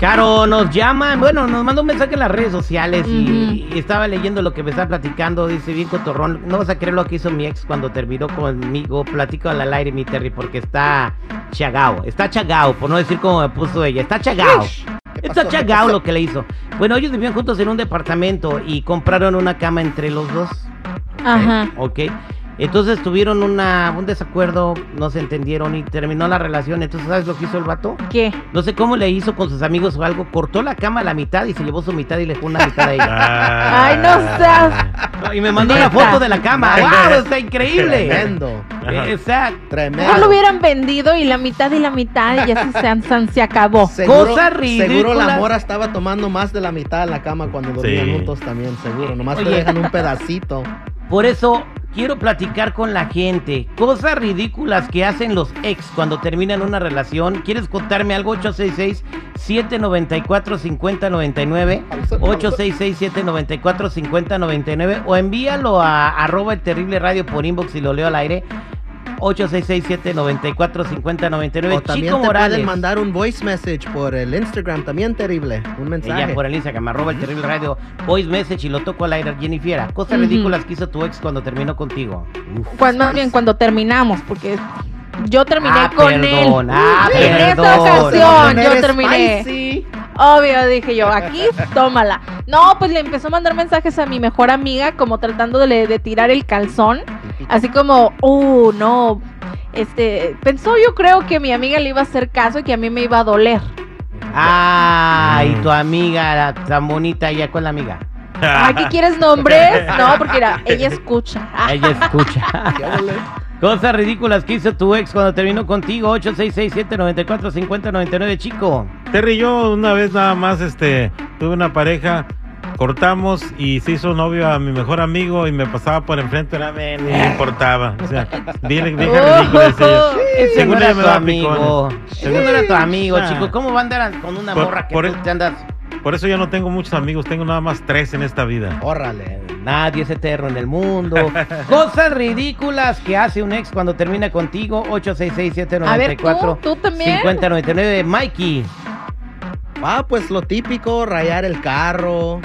Caro, nos llaman, bueno, nos mandó un mensaje en las redes sociales y, y estaba leyendo lo que me estaba platicando, dice bien cotorrón, no vas a creer lo que hizo mi ex cuando terminó conmigo, platico al aire mi Terry porque está chagao, está chagao, por no decir como me puso ella, está chagao. ¿Qué Está chagao lo que le hizo. Bueno, ellos vivían juntos en un departamento y compraron una cama entre los dos. Ajá. ¿ok? Entonces tuvieron una, un desacuerdo, no se entendieron y terminó la relación. Entonces, ¿sabes lo que hizo el vato? ¿Qué? No sé cómo le hizo con sus amigos o algo. Cortó la cama a la mitad y se llevó su mitad y le dejó una mitad a ella. Ay, no seas. No, y me mandó la foto de la cama. ¡Wow! Está increíble. Tremendo. Exacto. Tremendo. No lo hubieran vendido y la mitad y la mitad y ya se, se, se- acabó. Seguro, Cosas seguro la mora estaba tomando más de la mitad en la cama cuando dormían Sí. juntos también, seguro. Nomás Oye. te dejan un pedacito. Por eso quiero platicar con la gente. Cosas ridículas que hacen los ex cuando terminan una relación. ¿Quieres contarme algo? 866-794-5099. 866-794-5099. O envíalo a arroba el terrible radio por inbox y lo leo al aire. 866-794-5099. O también Chico te Morales. pueden mandar un voice message por el Instagram, también terrible. Un mensaje. Ella por el Instagram, arroba el terrible radio, voice message y lo toco al aire. Jennifer, cosas Ujú. ridículas que hizo tu ex cuando terminó contigo. Cuando, más bien cuando terminamos, porque yo terminé Ah, con perdón, él. ah, en esta perdón. ocasión yo terminé. spicy. Obvio, dije yo, aquí tómala. No, pues le empezó a mandar mensajes a mi mejor amiga, como tratando de, de tirar el calzón. Así como, uh, no. Este, pensó yo creo que mi amiga le iba a hacer caso y que a mí me iba a doler. Ah, y Mm. tu amiga, la tan bonita, ya con la amiga. Ay, ¿qué quieres nombres? No, porque era, ella escucha. Ella escucha. Cosas ridículas que hizo tu ex cuando terminó contigo. 866-794-5099, chico. Terry, yo una vez nada más este tuve una pareja, cortamos y se hizo novio a mi mejor amigo y me pasaba por enfrente, era, me, importaba. O sea, bien ridículo. Ese Según no era me tu amigo. no era tu amigo, Ah. chico. ¿Cómo va a andar con una Por- morra que por tú el- te andas? Por eso yo no tengo muchos amigos, tengo nada más tres en esta vida. Órale. Nadie es eterno en el mundo. Cosas ridículas que hace un ex cuando termina contigo. 866-794. A ver, ¿tú? ¿Tú también? 5099. Mikey. Ah, pues lo típico, rayar el carro,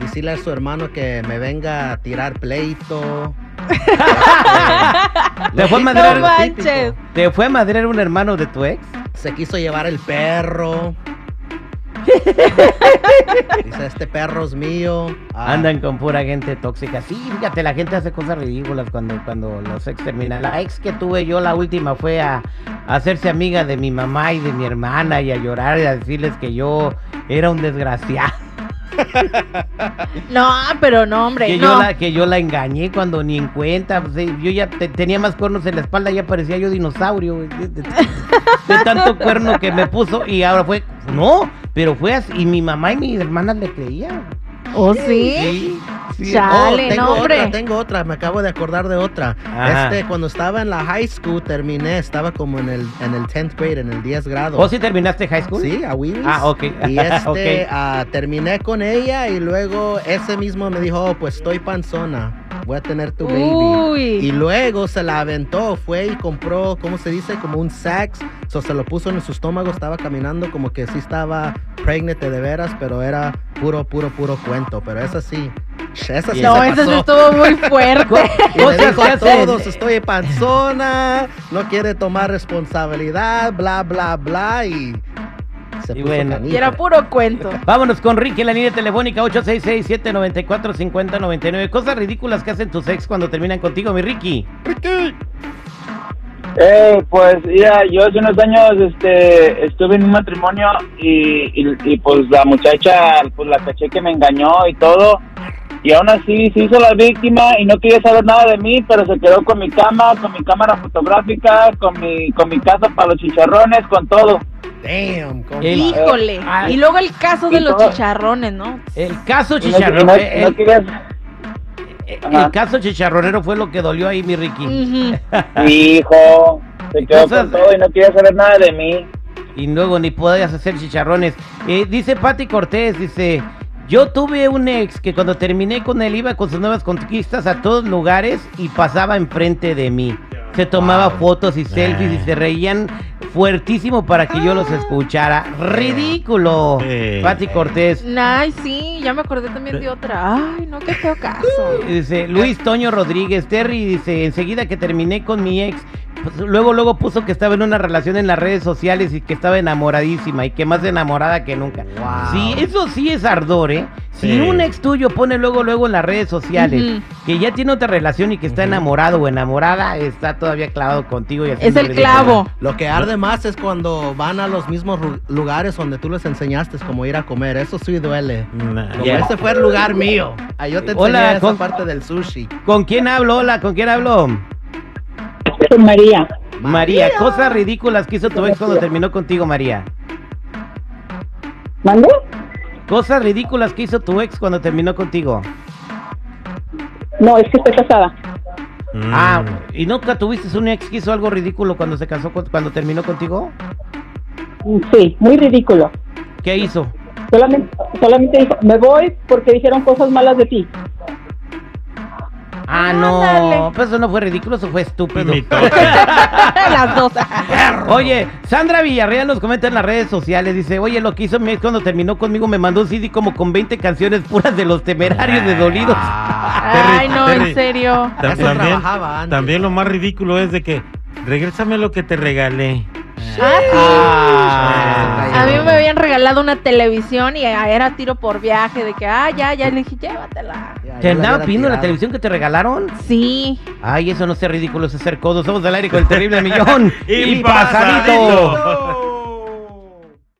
decirle a su hermano que me venga a tirar pleito. ¿Te fue a No madrear, manches. ¿Te fue a madrear un hermano de tu ex? Se quiso llevar el perro. Dice, este perro es mío. Ah, Andan con pura gente tóxica. Sí, fíjate, la gente hace cosas ridículas cuando, cuando los ex terminan. La ex que tuve yo, la última, fue a, a hacerse amiga de mi mamá y de mi hermana y a llorar y a decirles que yo era un desgraciado. No, pero no, hombre, Que, no. yo la, que yo la engañé cuando ni en cuenta. pues, eh, yo ya te- tenía más cuernos en la espalda, ya parecía yo dinosaurio. De, tanto cuerno que me puso y ahora fue... No, pero fue así. Y mi mamá y mis hermanas le creían. ¿Oh, sí? Sí, sí. Oh, tengo no, otra, tengo otra, me acabo de acordar de otra. Ajá. Este, cuando estaba en la high school, terminé, estaba como en el, en el 10th grade, en el 10 grado. ¿Vos sí terminaste high school? Sí, a Willis. Ah, ok. Y este, ah, terminé con ella y luego ese mismo me dijo, oh, pues estoy panzona, voy a tener tu baby. Uy. Y luego se la aventó, fue y compró, ¿cómo se dice? Como un sax. So, se lo puso en su estómago, estaba caminando como que sí estaba pregnant de veras, pero era puro, puro, puro cuento. Pero esa sí, esa sí No, se eso sí estuvo muy fuerte. Y le dijo a todos, estoy panzona, no quiere tomar responsabilidad, bla, bla, bla, y se Y bueno. Y era puro cuento. Vámonos con Ricky, la línea telefónica 866-794-5099. Cosas ridículas que hacen tus ex cuando terminan contigo, mi Ricky. Eh, pues ya, yo hace unos años este, estuve en un matrimonio y, y, y, pues la muchacha, pues la caché que me engañó y todo. Y aún así se hizo la víctima y no quería saber nada de mí, pero se quedó con mi cama, con mi cámara fotográfica, con mi, con mi casa para los chicharrones, con todo. Damn. El- Híjole. Ah. Y luego el caso de los todo. chicharrones, ¿no? El caso Y no- y chicharrón. no- eh, no el, caso chicharronero fue lo que dolió ahí, mi Ricky. Ujú. Hijo, se quedó con todo y no quería saber nada de mí. Y luego ni podías hacer chicharrones. Eh, dice Patti Cortés, dice, yo tuve un ex que cuando terminé con él iba con sus nuevas conquistas a todos lugares y pasaba enfrente de mí. Se tomaba Wow. fotos y selfies y se reían fuertísimo para que yo los escuchara. Ridículo. Pati Cortés. Ay, sí, ya me acordé también de otra. Ay, no, qué feo caso. Dice Luis Toño Rodríguez, Terry dice, enseguida que terminé con mi ex, pues, luego luego puso que estaba en una relación en las redes sociales y que estaba enamoradísima y que más enamorada que nunca. Wow. Sí, eso sí es ardor, ¿eh? Si un ex tuyo pone luego luego en las redes sociales que ya tiene otra relación y que está enamorado o enamorada, está todavía clavado contigo y Es el clavo. Lo que arde más es cuando van a los mismos lugares donde tú les enseñaste como ir a comer. Eso sí duele. Nah, Como ese fue el lugar mío. Ahí yo te enseñé Hola, esa con- parte del sushi. ¿Con quién hablo? Hola, ¿con quién hablo? Con María. María, cosas ridículas que hizo tu ex cuando terminó contigo, María. ¿Mande? Cosas ridículas que hizo tu ex cuando terminó contigo. No, es que estoy casada. mm. Ah, ¿y nunca tuviste un ex que hizo algo ridículo cuando se casó, con- cuando terminó contigo? Sí, muy ridículo. ¿Qué hizo? Solamente, solamente dijo, me voy porque dijeron cosas malas de ti. Ah, no, Ándale. pues eso no fue ridículo, eso fue estúpido. Las dos. Oye, Sandra Villarreal nos comenta en las redes sociales, dice, oye, lo que hizo mi ex cuando terminó conmigo me mandó un CD como con 20 canciones puras de los temerarios de dolidos. Ay, no, en serio. También, trabajaba antes. también lo más ridículo es de que regrésame lo que te regalé. Ah, sí. Ah. A mí me habían regalado una televisión y era tiro por viaje de que, ah, ya, ya, le dije, llévatela. Ya, ¿Te yo la andaba hubiera pidiendo la televisión que te regalaron? Sí. Ay, eso no sea ridículo, es hacer codos. Somos del aire con el terrible millón. Y pasadito.